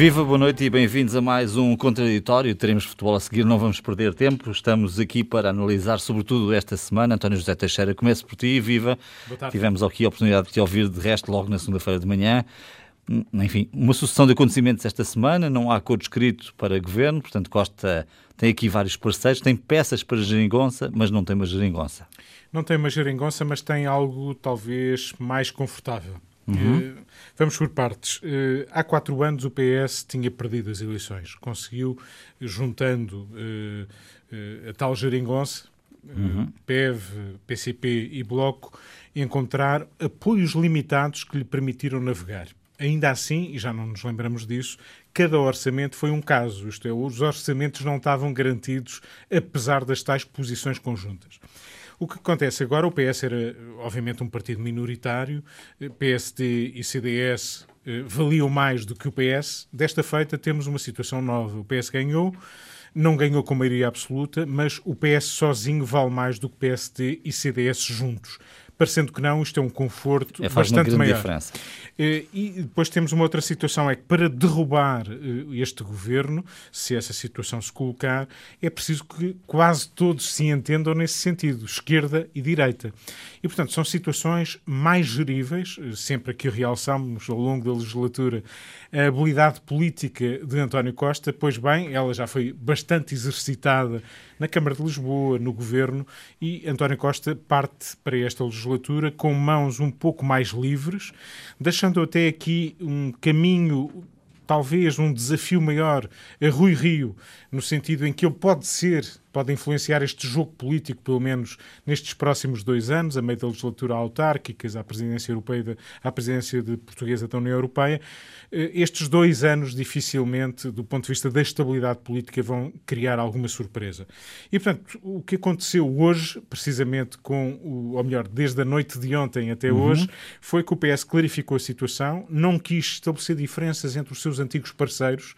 Viva, boa noite e bem-vindos a mais um Contraditório. Teremos futebol a seguir, não vamos perder tempo. Estamos aqui para analisar, sobretudo esta semana. António José Teixeira, começo por ti. Viva. Tivemos aqui a oportunidade de te ouvir de resto logo na segunda-feira de manhã. Hum, enfim, uma sucessão de acontecimentos esta semana. Não há acordo escrito para governo, portanto, Costa tem aqui vários parceiros, tem peças para geringonça, mas não tem uma geringonça. Não tem uma geringonça, mas tem algo talvez mais confortável. Uhum. Vamos por partes. Uh, há quatro anos o PS tinha perdido as eleições. Conseguiu, juntando uh, a tal geringonça, uhum. PEV, PCP e Bloco, encontrar apoios limitados que lhe permitiram navegar. Ainda assim, e já não nos lembramos disso, cada orçamento foi um caso, isto é, os orçamentos não estavam garantidos, apesar das tais posições conjuntas. O que acontece agora, o PS era, obviamente, um partido minoritário, PSD e CDS eh, valiam mais do que o PS. Desta feita, temos uma situação nova. O PS ganhou, não ganhou com maioria absoluta, mas o PS sozinho vale mais do que PSD e CDS juntos parecendo que não, isto é um conforto é, bastante maior. Diferença. Eh, e depois temos uma outra situação, é que para derrubar eh, este governo, se essa situação se colocar, é preciso que quase todos se entendam nesse sentido, esquerda e direita. E, portanto, são situações mais geríveis, eh, sempre que realçamos ao longo da legislatura a habilidade política de António Costa, pois bem, ela já foi bastante exercitada na Câmara de Lisboa, no governo, e António Costa parte para esta legislatura com mãos um pouco mais livres, deixando até aqui um caminho talvez um desafio maior a Rui Rio, no sentido em que ele pode ser pode influenciar este jogo político, pelo menos nestes próximos dois anos, a meio da legislatura autárquicas, à presidência europeia, à presidência de portuguesa da União Europeia. Eh, estes dois anos, dificilmente, do ponto de vista da estabilidade política, vão criar alguma surpresa. E, portanto, o que aconteceu hoje, precisamente com, o, ou melhor, desde a noite de ontem até uhum. hoje, foi que o PS clarificou a situação, não quis estabelecer diferenças entre os seus antigos parceiros,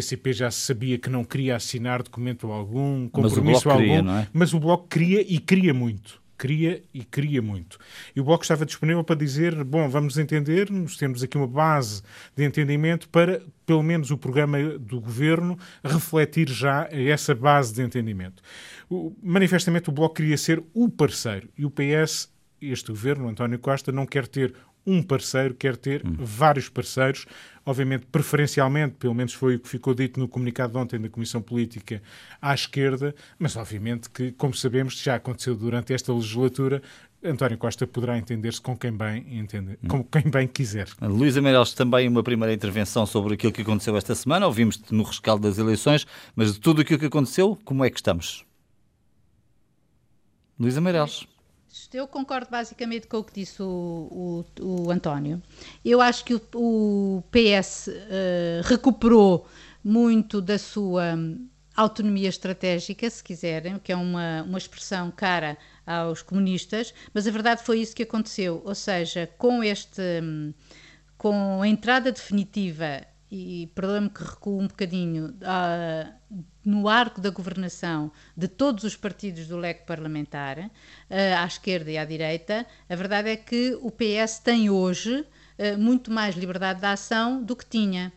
PCP já sabia que não queria assinar documento algum, compromisso mas algum, queria, é? mas o Bloco queria e queria muito queria e queria muito. E o Bloco estava disponível para dizer: bom, vamos entender, temos aqui uma base de entendimento para, pelo menos, o programa do governo refletir já essa base de entendimento. O, manifestamente, o Bloco queria ser o parceiro e o PS, este governo, António Costa, não quer ter um parceiro, quer ter hum. vários parceiros, obviamente preferencialmente, pelo menos foi o que ficou dito no comunicado de ontem da Comissão Política à esquerda, mas obviamente que, como sabemos, já aconteceu durante esta legislatura, António Costa poderá entender-se com quem bem entende, hum. com quem bem quiser. Luísa Meireles, também uma primeira intervenção sobre aquilo que aconteceu esta semana. Ouvimos-te no rescaldo das eleições, mas de tudo aquilo que aconteceu, como é que estamos? Luísa Meireles. Eu concordo basicamente com o que disse o, o, o António. Eu acho que o, o PS uh, eh, recuperou muito da sua autonomia estratégica, se quiserem, que é uma, uma expressão cara aos comunistas, mas a verdade foi isso que aconteceu. Ou seja, com este. Com a entrada definitiva e perdoa-me que recuo um bocadinho, uh, no arco da governação de todos os partidos do leque parlamentar, uh, à esquerda e à direita, a verdade é que o PS tem hoje uh, muito mais liberdade de ação do que tinha.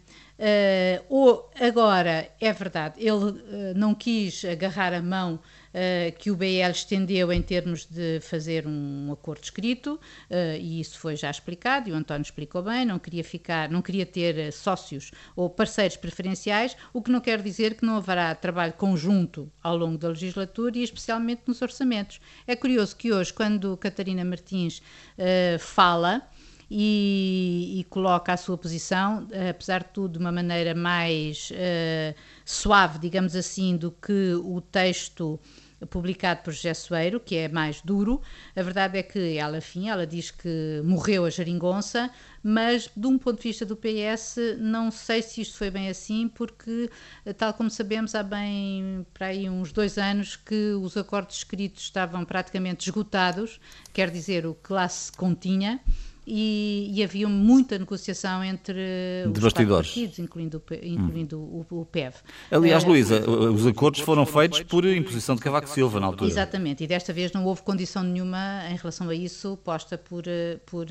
Ou agora é verdade, ele não quis agarrar a mão que o BL estendeu em termos de fazer um acordo escrito, e isso foi já explicado, e o António explicou bem, não queria ficar, não queria ter sócios ou parceiros preferenciais, o que não quer dizer que não haverá trabalho conjunto ao longo da legislatura e especialmente nos orçamentos. É curioso que hoje, quando Catarina Martins fala, e, e, coloca a sua posição, eh, apesar de tudo, de uma maneira mais uh, suave, digamos assim, do que o texto publicado por José Soeiro, que é mais duro. A verdade é que ela, enfim, ela diz que morreu a geringonça, mas de um ponto de vista do PS, não sei se isto foi bem assim, porque, tal como sabemos, há bem para aí uns dois anos que os acordos escritos estavam praticamente esgotados, quer dizer, o que lá se continha e, e, havia muita negociação entre de os partidos, incluindo, incluindo hum. o, o, PEV. Aliás, uh, Luísa, os acordos foram feitos por imposição de Cavaco Silva na altura. Exatamente, e desta vez não houve condição nenhuma em relação a isso posta por, por,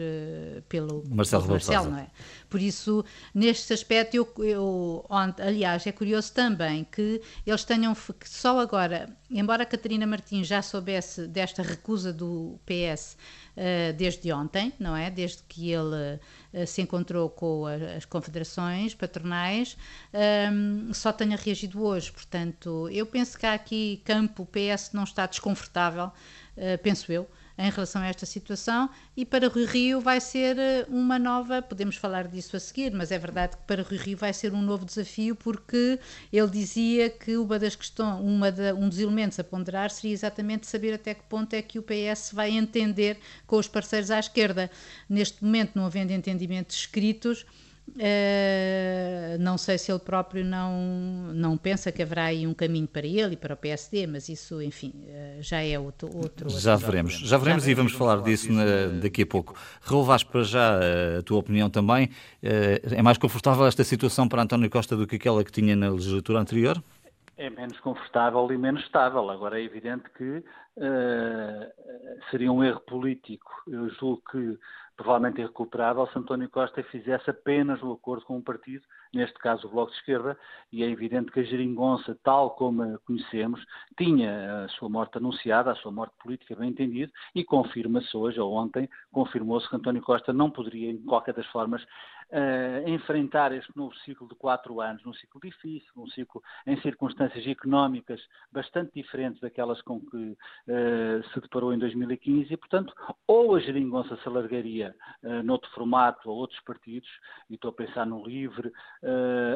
pelo Marcelo, pelo Marcelo não é? Por isso, neste aspecto, eu, eu, aliás, é curioso também que eles tenham, que só agora, embora a Catarina Martins já soubesse desta recusa do PS uh, desde ontem, não é? Desde que ele uh, se encontrou com as confederações patronais, ehm, só tenha reagido hoje. Portanto, eu penso que há aqui campo, o PS não está desconfortável, uh, penso eu em relação a esta situação e para Rui Rio vai ser eh, uma nova, podemos falar disso a seguir, mas é verdade que para Rui Rio vai ser um novo desafio porque ele dizia que uma das questões, uma um dos elementos a ponderar seria exatamente saber até que ponto é que o PS vai entender com os parceiros à esquerda. Neste momento, não havendo entendimentos escritos, Uh, não sei se ele próprio não, não pensa que haverá aí um caminho para ele e para o PSD, mas isso, enfim, uh, já é outro. outro já veremos, já veremos e vamos falar disso na, daqui a pouco. Raul Vaz, para já, eh, a tua opinião também. Uh, é mais confortável esta situação para António Costa do que aquela que tinha na legislatura anterior? É menos confortável e menos estável. Agora é evidente que seria um erro político. Eu julgo que provavelmente irrecuperável se António Costa fizesse apenas o acordo com um partido, neste caso o Bloco de Esquerda, e é evidente que a geringonça, tal como a conhecemos, tinha a sua morte anunciada, a sua morte política bem entendido, e confirma-se hoje, ou ontem, confirmou-se que António Costa não poderia, de qualquer das formas, uh, enfrentar este novo ciclo de quatro anos, num ciclo difícil, um ciclo em circunstâncias económicas bastante diferentes daquelas com que se deparou em 2015 e, portanto, ou a geringonça se alargaria uh, noutro formato a outros partidos, e estou a pensar no LIVRE uh,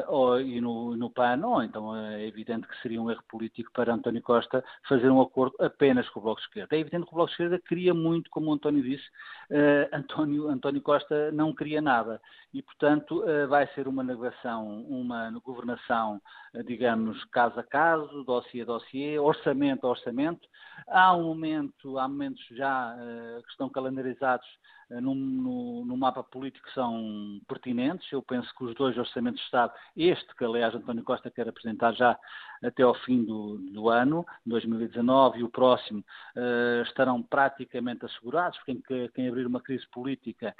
ou, e no, no PAN, ou então é evidente que seria um erro político para António Costa fazer um acordo apenas com o Bloco de Esquerda. É evidente que o Bloco de Esquerda queria muito, como o António disse, António, António Costa não queria nada e, portanto, eh, vai ser uma navegação, uma governação, eh, digamos, caso a caso, dossiê a dossiê, orçamento a orçamento. Há um momento, há momentos já uh, que estão calendarizados no, no, no, mapa político são pertinentes. Eu penso que os dois orçamentos de Estado, este que aliás António Costa quer apresentar já até ao fim do, do ano, 2019, e o próximo, uh, estarão praticamente assegurados, quem, quem abrir uma crise política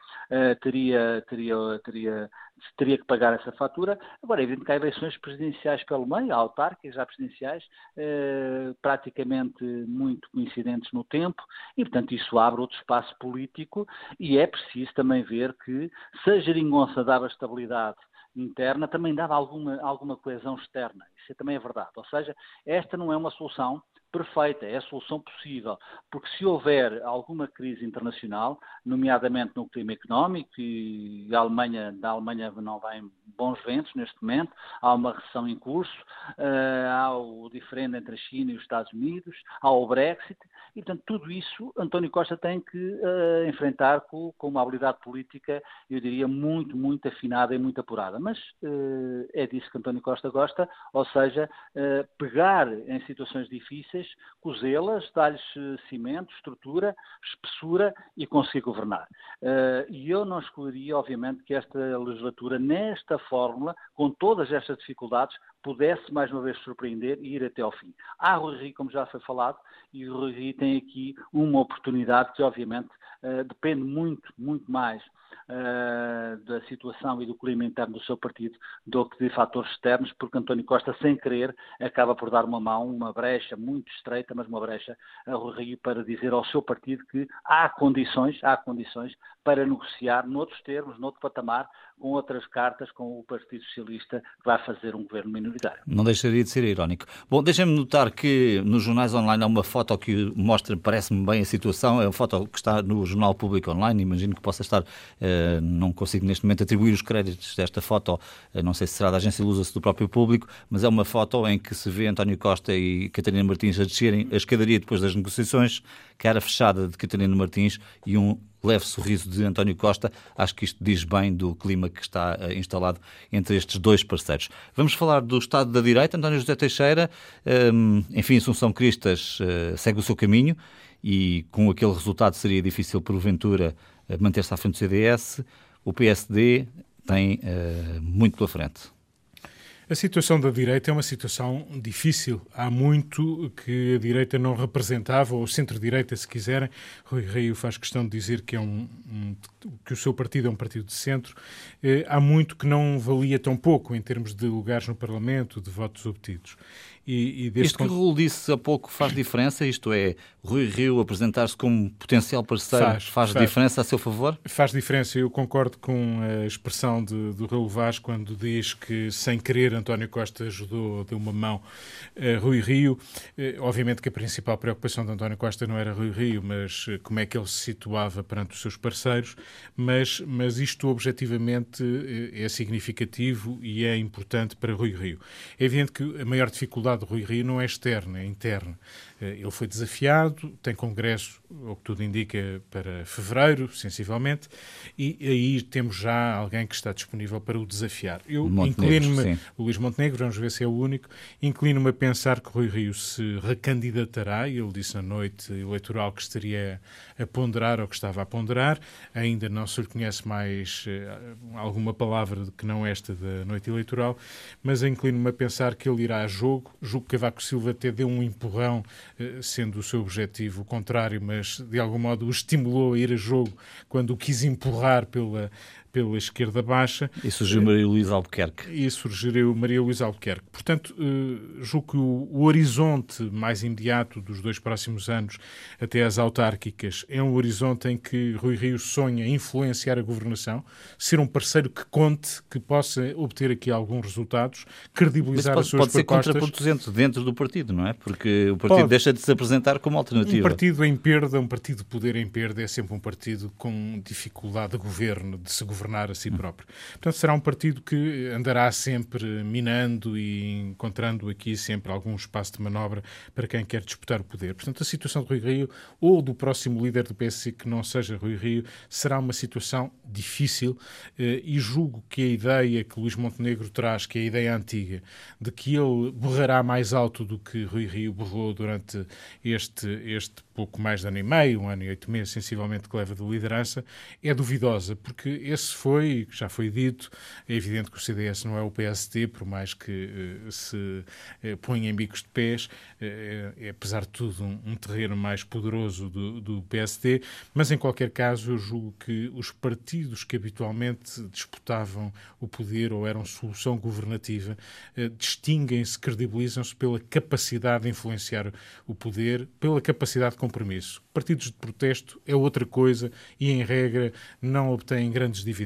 teria, teria, teria teria que pagar essa fatura. Agora, é evidente que há eleições presidenciais pelo meio, há autárquicas, já presidenciais, eh, praticamente muito coincidentes no tempo, e, portanto, isso abre outro espaço político e é preciso também ver que, se a geringonça dava estabilidade interna, também dava alguma, alguma coesão externa. Isso também é verdade. Ou seja, esta não é uma solução perfeita, é a solução possível, porque se houver alguma crise internacional, nomeadamente no clima económico, e a Alemanha, da Alemanha não vai em bons ventos neste momento, há uma recessão em curso, uh, há o diferente entre a China e os Estados Unidos, há o Brexit, e portanto tudo isso António Costa tem que uh, enfrentar com, com, uma habilidade política, eu diria, muito, muito afinada e muito apurada. Mas uh, é disso que António Costa gosta, ou seja, pegar em situações difíceis cozê-las, dar-lhes eh, cimento, estrutura, espessura e conseguir governar. Uh, e eu não escolheria, obviamente, que esta legislatura, nesta fórmula, com todas estas dificuldades, pudesse mais uma vez surpreender e ir até ao fim. Há Rui Rio, como já foi falado, e o Rui Rio tem aqui uma oportunidade que, obviamente, uh, depende muito, muito mais uh, da situação e do clima interno do seu partido do que de fatores externos, porque António Costa, sem querer, acaba por dar uma mão, uma brecha muito estreita, mas uma brecha a Rio para dizer ao seu partido que há condições, há condições para negociar noutros termos, noutro patamar, com outras cartas com o Partido Socialista que vai fazer um governo minoritário. Não deixaria de ser irónico. Bom, deixem-me notar que nos jornais online há uma foto que mostra, parece-me bem a situação, é uma foto que está no Jornal Público Online, imagino que possa estar, uh, não consigo neste momento atribuir os créditos desta foto, uh, não sei se será da agência Lusa-se do próprio público, mas é uma foto em que se vê António Costa e Catarina Martins a descerem a escadaria depois das negociações, cara fechada de Catarina Martins e um leve sorriso de António Costa. Acho que isto diz bem do clima que está uh, instalado entre estes dois parceiros. Vamos falar do Estado da Direita. António José Teixeira, um, enfim, Assunção Cristas uh, segue o seu caminho e com aquele resultado seria difícil, porventura, manter-se à frente do CDS, o PSD tem muito pela frente. A situação da direita é uma situação difícil. Há muito que a direita não representava, ou centro-direita, se quiserem. Rui Rio faz questão de dizer que, é um, que o seu partido é um partido de centro. Eh, há muito que não valia tão pouco em termos de lugares no Parlamento, de votos obtidos. E, e Isto que o Raul disse há pouco faz diferença? Isto é, Rui Rio apresentar-se como potencial parceiro faz, faz, faz, diferença a seu favor? Faz diferença. Eu concordo com a expressão de, do Raul Vaz quando diz que, sem querer, António Costa ajudou, deu uma mão a Rui Rio. Eh, obviamente que a principal preocupação de António Costa não era Rui Rio, mas eh, como é que ele se situava perante os seus parceiros. Mas, mas isto, objetivamente, eh, é significativo e é importante para Rui Rio. É evidente que a maior dificuldade de Rui Rio não é externa, é interna. Eh, ele foi desafiado, tem congresso, o que tudo indica, para fevereiro, sensivelmente, e aí temos já alguém que está disponível para o desafiar. Eu inclino-me, o Luís Montenegro, vamos ver se é o único, inclino-me a pensar que Rui Rio se recandidatará, ele disse na noite eleitoral que estaria a ponderar ou que estava a ponderar, ainda não se lhe conhece mais uh, alguma palavra que não esta da noite eleitoral, mas inclino-me a pensar que ele irá a jogo, julgo que Cavaco Silva até deu um empurrão eh, sendo o seu objetivo contrário, mas de algum modo o estimulou a ir a jogo quando o quis empurrar pela, pela esquerda baixa. E surgiu Maria Luísa Albuquerque. E surgiu Maria Luísa Albuquerque. Portanto, uh, julgo que o, o, horizonte mais imediato dos dois próximos anos até às autárquicas é um horizonte em que Rui Rio sonha influenciar a governação, ser um parceiro que conte, que possa obter aqui alguns resultados, credibilizar pode, as suas pode propostas. Pode ser contraproducente dentro do partido, não é? Porque o partido pode. deixa de se apresentar como alternativa. Um partido em perda, um partido de poder em perda é sempre um partido com dificuldade de governo, de se governar governar a si próprio. Portanto, será um partido que andará sempre minando e encontrando aqui sempre algum espaço de manobra para quem quer disputar o poder. Portanto, a situação de Rui Rio ou do próximo líder do PSC que não seja Rui Rio será uma situação difícil eh, e julgo que a ideia que Luís Montenegro traz, que é a ideia antiga, de que ele borrará mais alto do que Rui Rio borrou durante este, este pouco mais de ano e meio, um ano e oito meses, sensivelmente, que leva de liderança, é duvidosa, porque esse foi, já foi dito, é evidente que o CDS não é o PST, por mais que uh, se uh, ponha em bicos de pés, uh, é, apesar de tudo, um, um terreno mais poderoso do, do, PST, mas em qualquer caso eu julgo que os partidos que habitualmente disputavam o poder ou eram solução governativa distinguem-se, credibilizam-se pela capacidade de influenciar o poder, pela capacidade de compromisso. Partidos de protesto é outra coisa e, em regra, não obtêm grandes dividendos.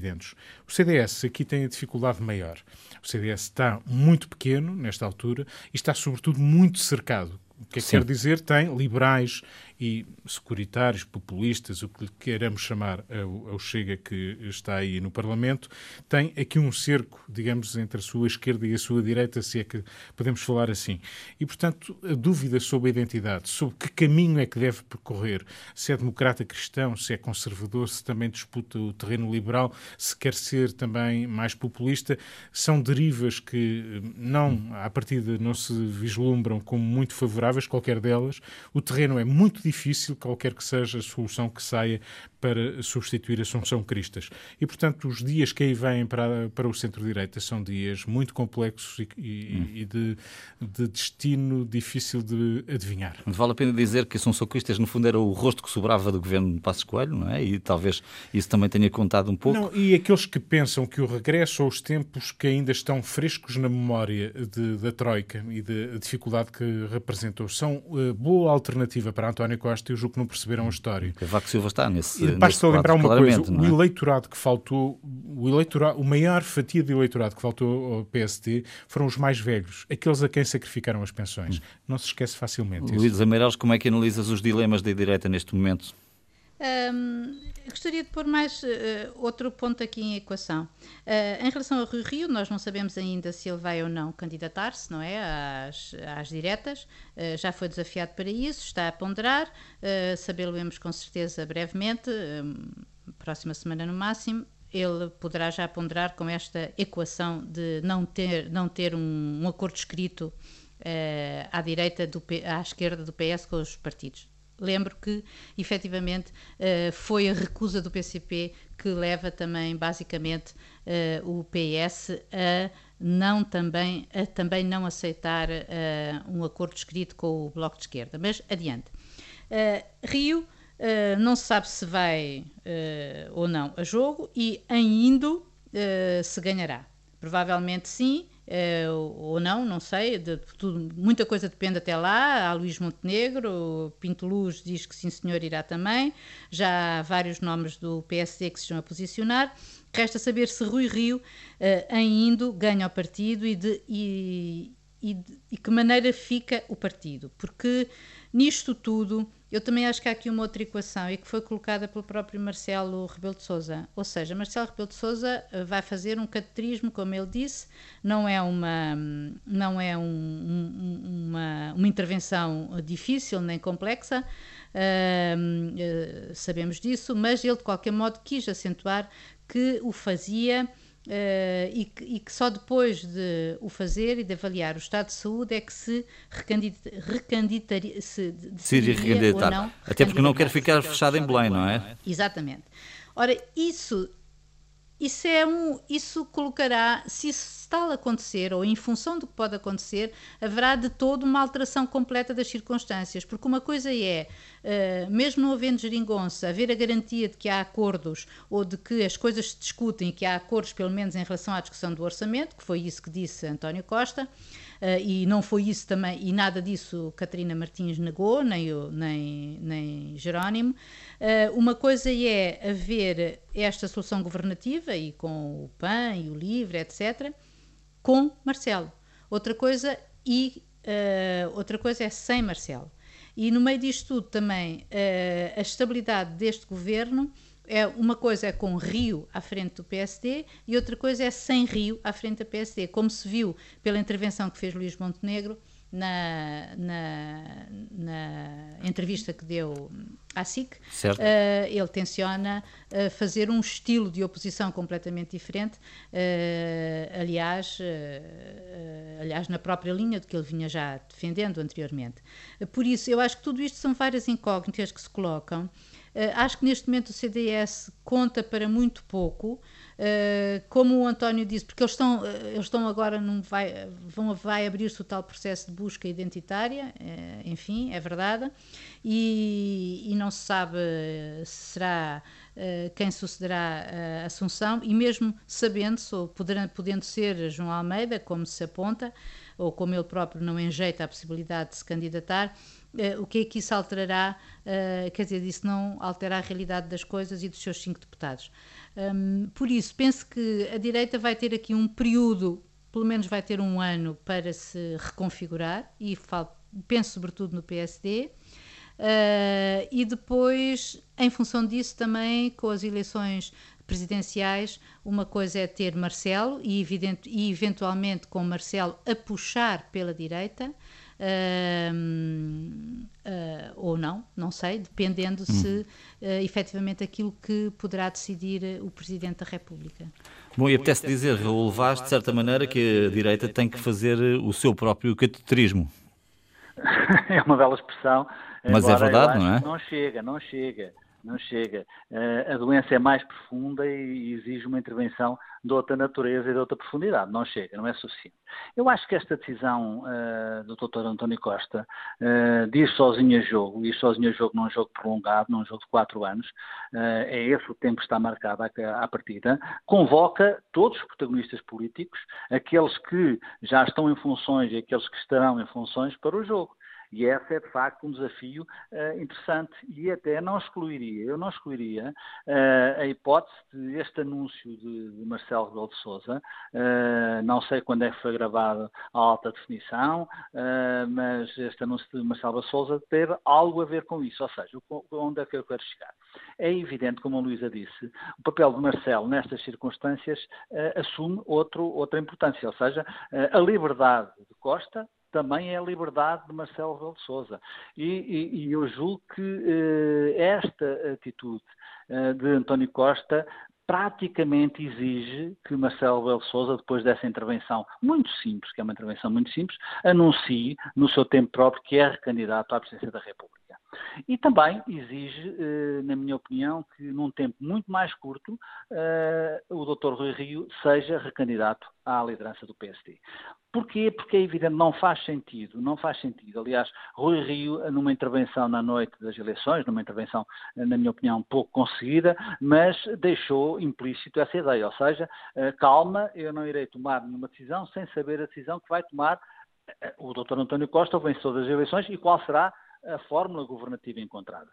O CDS aqui tem a dificuldade maior. O CDS está muito pequeno nesta altura e está, sobretudo, muito cercado. O que é que quer dizer? Tem liberais e securitários, populistas, o que lhe queiramos chamar ao, ao, Chega que está aí no Parlamento, tem aqui um cerco, digamos, entre a sua esquerda e a sua direita, se é que podemos falar assim. E, portanto, a dúvida sobre a identidade, sobre que caminho é que deve percorrer, se é democrata cristão, se é conservador, se também disputa o terreno liberal, se quer ser também mais populista, são derivas que não, à partida, não se vislumbram como muito favoráveis, qualquer delas. O terreno é muito difícil difícil, qualquer que seja a solução que saia para substituir Assunção Cristas. E, portanto, os dias que aí vêm para, para o centro-direita são dias muito complexos e, e, hum. e de, de, destino difícil de adivinhar. Vale a pena dizer que Assunção Cristas, no fundo, era o rosto que sobrava do governo de Passos Coelho, não é? E talvez isso também tenha contado um pouco. Não, e aqueles que pensam que o regresso aos tempos que ainda estão frescos na memória de, da Troika e da dificuldade que representou são uh, boa alternativa para António Costa e julgo que não perceberam a história. Cavaco Silva está nesse Basta lembrar uma coisa: o é? eleitorado que faltou, o, eleitorado, o maior fatia de eleitorado que faltou ao PSD foram os mais velhos, aqueles a quem sacrificaram as pensões. Hum. Não se esquece facilmente. Luís Ameireles, como é que analisas os dilemas da direita neste momento? Um, gostaria de pôr mais uh, outro ponto aqui em equação. Uh, em relação ao Rio Rio, nós não sabemos ainda se ele vai ou não candidatar-se, não é? Às, às diretas. Uh, já foi desafiado para isso, está a ponderar. Uh, Sabê-lo-emos com certeza brevemente, próxima semana no máximo. Ele poderá já ponderar com esta equação de não ter, não ter um, um acordo escrito à direita, do, à esquerda do PS com os partidos Lembro que, efetivamente, uh, foi a recusa do PCP que leva também, basicamente, uh, o PS a não também, a também não aceitar uh, um acordo escrito com o Bloco de Esquerda. Mas adiante. Rio não se sabe se vai ou não a jogo e em indo se ganhará. Provavelmente sim, Uh, ou não, não sei, de, tudo, muita coisa depende até lá. Há Luís Montenegro, Pinto Luz diz que sim, senhor, irá também. Já há vários nomes do PSD que se estão a posicionar. Resta saber se Rui Rio, uh, em indo, ganha o partido e de, e, e de e que maneira fica o partido. Porque nisto tudo eu também acho que há aqui uma outra equação e que foi colocada pelo próprio Marcelo Rebelo de Sousa. Ou seja, Marcelo Rebelo de Sousa eh, vai fazer um catrismo, como ele disse, não é uma, não é um, um, uma, uma intervenção difícil nem complexa, uh, uh, sabemos disso, mas ele de qualquer modo quis acentuar que o fazia Uh, e, que, e, que, só depois de o fazer e de avaliar o estado de saúde é que se recandidataria se, se recandidatar. Até porque não quer ficar fechado em Belém, não é? Exatamente. Ora, isso isso é um isso colocará se isso tal acontecer, ou em função do que pode acontecer, haverá de todo uma alteração completa das circunstâncias, porque uma coisa é, uh, mesmo não havendo geringonça, haver a garantia de que há acordos ou de que as coisas se discutem que há acordos, pelo menos em relação à discussão do orçamento, que foi isso que disse António Costa, e não foi isso também, e nada disso Catarina Martins negou, nem, o, nem, nem Jerónimo. Uh, uma coisa é haver esta solução governativa, e com o PAN e o LIVRE, etc., com Marcelo. Outra coisa e uh, outra coisa é sem Marcelo. E no meio disto tudo também uh, a estabilidade deste governo é uma coisa é com Rio à frente do PSD e outra coisa é sem Rio à frente da PSD, como se viu pela intervenção que fez Luís Montenegro na, na, na entrevista que deu à SIC, uh, ele tenciona uh, fazer um estilo de oposição completamente diferente, uh, aliás, aliás, na própria linha do que ele vinha já defendendo anteriormente. por isso, eu acho que tudo isto são várias incógnitas que se colocam. Acho que neste momento o CDS conta para muito pouco. Eh, como o António disse, porque eles estão, eh, eles estão agora num vai, vão, vai abrir-se o tal processo de busca identitária, enfim, é verdade, e, e, não se sabe se será quem sucederá a Assunção, e mesmo sabendo-se, ou poderão, podendo ser João Almeida, como se aponta, ou como ele próprio não enjeita a possibilidade de se candidatar, o que é que isso alterará? Uh, quer dizer, isso não altera a realidade das coisas e dos seus cinco deputados. Por isso, penso que a direita vai ter aqui um período, pelo menos vai ter um ano para se reconfigurar, e falo, penso sobretudo no PSD. Uh, e depois, em função disso, também com as eleições presidenciais, uma coisa é ter Marcelo e, evidente, e eventualmente com Marcelo a puxar pela direita, uh, uh, ou não, não sei, dependendo se uh, efetivamente aquilo que poderá decidir o Presidente da República. Bom, e apetece dizer, Raul Vaz, de certa maneira, que a direita tem que fazer o seu próprio cateterismo. É uma bela expressão. Mas é verdade, não é? Não chega, não chega não chega. Uh, a doença é mais profunda e exige uma intervenção de outra natureza e de outra profundidade. Não chega, não é suficiente. Eu acho que esta decisão uh, do Dr. António Costa uh, de ir sozinho a jogo, ir sozinho a jogo num jogo prolongado, num jogo de quatro anos, é esse o tempo que está marcado à partida, convoca todos os protagonistas políticos, aqueles que já estão em funções e aqueles que estarão em funções para o jogo. E esse é, de facto, um desafio uh, interessante e até não excluiria, eu não excluiria uh, a hipótese de este anúncio de, de Marcelo Rebelo de Sousa, uh, não sei quando é que foi gravado a alta definição, mas este anúncio de Marcelo de Sousa ter algo a ver com isso, ou seja, onde é que eu quero chegar? É evidente, como a Luísa disse, o papel de Marcelo nestas circunstâncias assume outro, outra importância, ou seja, a liberdade de Costa também é a liberdade de Marcelo Rebelo de Sousa. E, e, e, eu julgo que eh, esta atitude eh, de António Costa praticamente exige que Marcelo Rebelo Sousa, depois dessa intervenção muito simples, que é uma intervenção muito simples, anuncie no seu tempo próprio que é recandidato à presidência da República. E também exige, eh, na minha opinião, que num tempo muito mais curto eh, o Dr. Rui Rio seja recandidato à liderança do PSD. Porquê? Porque é evidente, não faz sentido, não faz sentido. Aliás, Rui Rio, numa intervenção na noite das eleições, numa intervenção, na minha opinião, pouco conseguida, mas deixou implícito essa ideia, ou seja, calma, eu não irei tomar nenhuma decisão sem saber a decisão que vai tomar o Dr. António Costa, o vencedor das eleições, e qual será a fórmula governativa encontrada.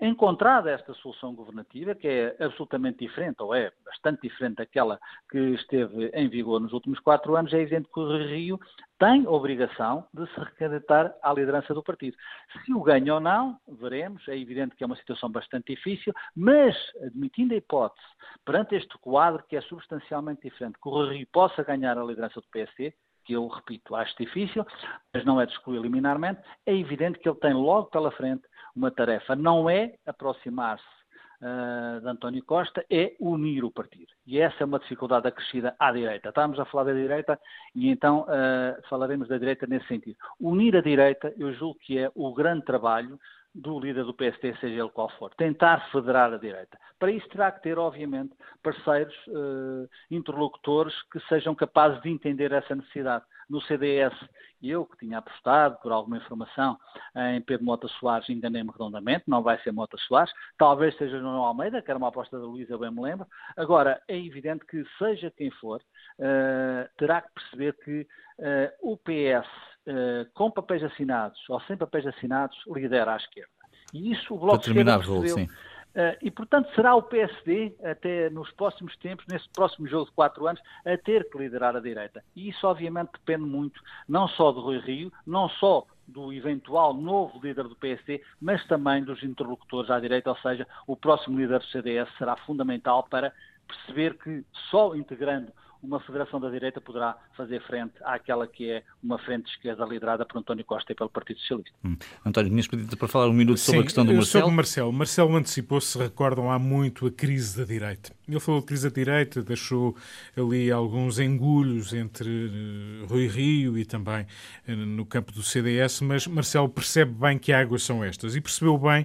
Encontrada esta solução governativa, que é absolutamente diferente, ou é bastante diferente daquela que esteve em vigor nos últimos quatro anos, é evidente que o Rio tem obrigação de se recandidatar à liderança do partido. Se o ganha ou não, veremos. É evidente que é uma situação bastante difícil, mas, admitindo a hipótese, perante este quadro que é substancialmente diferente, que o Rio possa ganhar a liderança do PSD, que eu, repito, acho difícil, mas não é de excluir liminarmente, é evidente que ele tem logo pela frente uma tarefa. Não é aproximar-se uh, de António Costa, é unir o partido. E essa é uma dificuldade acrescida à direita. Estamos a falar da direita e então uh, falaremos da direita nesse sentido. Unir a direita, eu julgo que é o grande trabalho do líder do PSD, seja ele qual for. Tentar federar a direita. Para isso terá que ter, obviamente, parceiros, uh, interlocutores que sejam capazes de entender essa necessidade. No CDS, eu que tinha apostado, por alguma informação, em Pedro Mota Soares, enganei-me redondamente, não vai ser Mota Soares, talvez seja João Almeida, que era uma aposta da Luísa, bem me lembro. Agora, é evidente que, seja quem for, uh, terá que perceber que uh, o PS com papéis assinados ou sem papéis assinados, lidera à esquerda. E isso o Bloco Para terminar, de Esquerda sim. Uh, e, portanto, será o PSD, até nos próximos tempos, nesse próximo jogo de quatro anos, a ter que liderar a direita. E isso, obviamente, depende muito, não só do Rui Rio, não só do eventual novo líder do PSD, mas também dos interlocutores à direita, ou seja, o próximo líder do CDS será fundamental para perceber que só integrando uma federação da direita poderá fazer frente àquela que é uma frente de esquerda liderada por António Costa e pelo Partido Socialista. Hum. António, tinhas pedido para falar um minuto sobre Sim, a questão do Marcelo? Sobre Marcelo. Marcelo antecipou-se, se recordam, há muito a crise da direita. Ele falou de crise da direita, deixou ali alguns engulhos entre uh, Rui Rio e também uh, no campo do CDS, mas Marcelo percebe bem que águas são estas e percebeu bem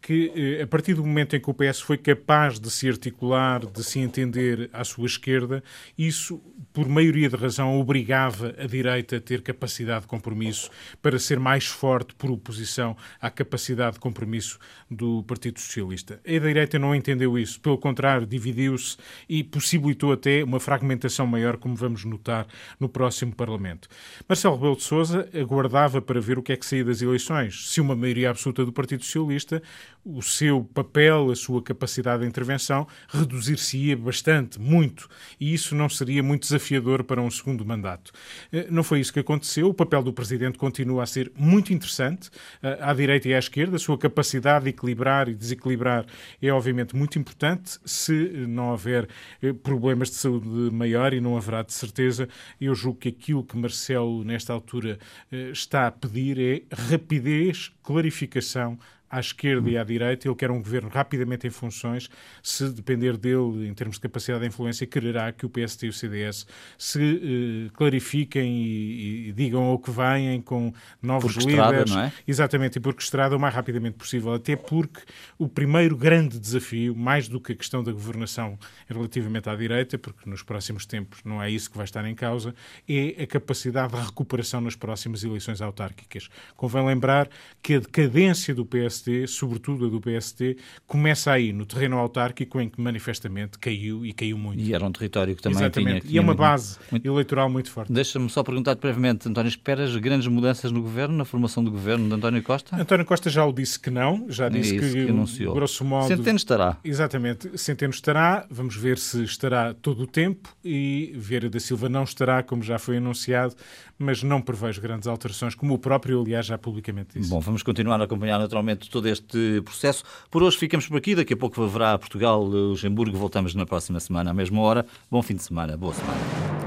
que, uh, a partir do momento em que o PS foi capaz de se articular, de se entender à sua esquerda, isso, por maioria de razão, obrigava a direita a ter capacidade de compromisso para ser mais forte por oposição à capacidade de compromisso do Partido Socialista. A direita não entendeu isso, pelo contrário, dividiu dividiu-se e possibilitou até uma fragmentação maior, como vamos notar no próximo Parlamento. Marcelo Rebelo de Sousa aguardava para ver o que é que saía das eleições. Se uma maioria absoluta do Partido Socialista, o seu papel, a sua capacidade de intervenção reduzir-se-ia bastante, muito, e isso não seria muito desafiador para um segundo mandato. Eh, não foi isso que aconteceu. O papel do Presidente continua a ser muito interessante, eh, à direita e à esquerda. A sua capacidade de equilibrar e desequilibrar é, obviamente, muito importante. Se não houver eh, problemas de saúde maior, e não haverá de certeza, eu julgo que aquilo que Marcelo, nesta altura, está a pedir é rapidez, clarificação, à esquerda e à direita, ele quer um governo rapidamente em funções. Se depender dele, em termos de capacidade de influência, quererá que o PST e o CDS se uh, clarifiquem e, e, digam ao que vêm com novos porque líderes. Não é? Exatamente, e porque estrada o mais rapidamente possível. Até porque o primeiro grande desafio, mais do que a questão da governação relativamente à direita, porque nos próximos tempos não é isso que vai estar em causa, é a capacidade de recuperação nas próximas eleições autárquicas. Convém lembrar que a decadência do PSD PSD, sobretudo a do PSD, começa aí, no terreno autárquico, em que manifestamente caiu e caiu muito. E era um território que também Exatamente. tinha... E é uma base muito... eleitoral muito forte. Deixa-me só perguntar brevemente, António, esperas grandes mudanças no governo, na formação do governo de António Costa? António Costa já o disse que não, já é disse que, que anunciou. grosso modo... Centeno estará. Exatamente, Centeno estará, vamos ver se estará todo o tempo e Vieira da Silva não estará, como já foi anunciado, mas não prevejo grandes alterações, como o próprio, aliás, já publicamente disse. Bom, vamos continuar a acompanhar naturalmente todo este processo. Por hoje ficamos por aqui. Daqui a pouco haverá Portugal, Luxemburgo. Voltamos na próxima semana, à mesma hora. Bom fim de semana. Boa semana.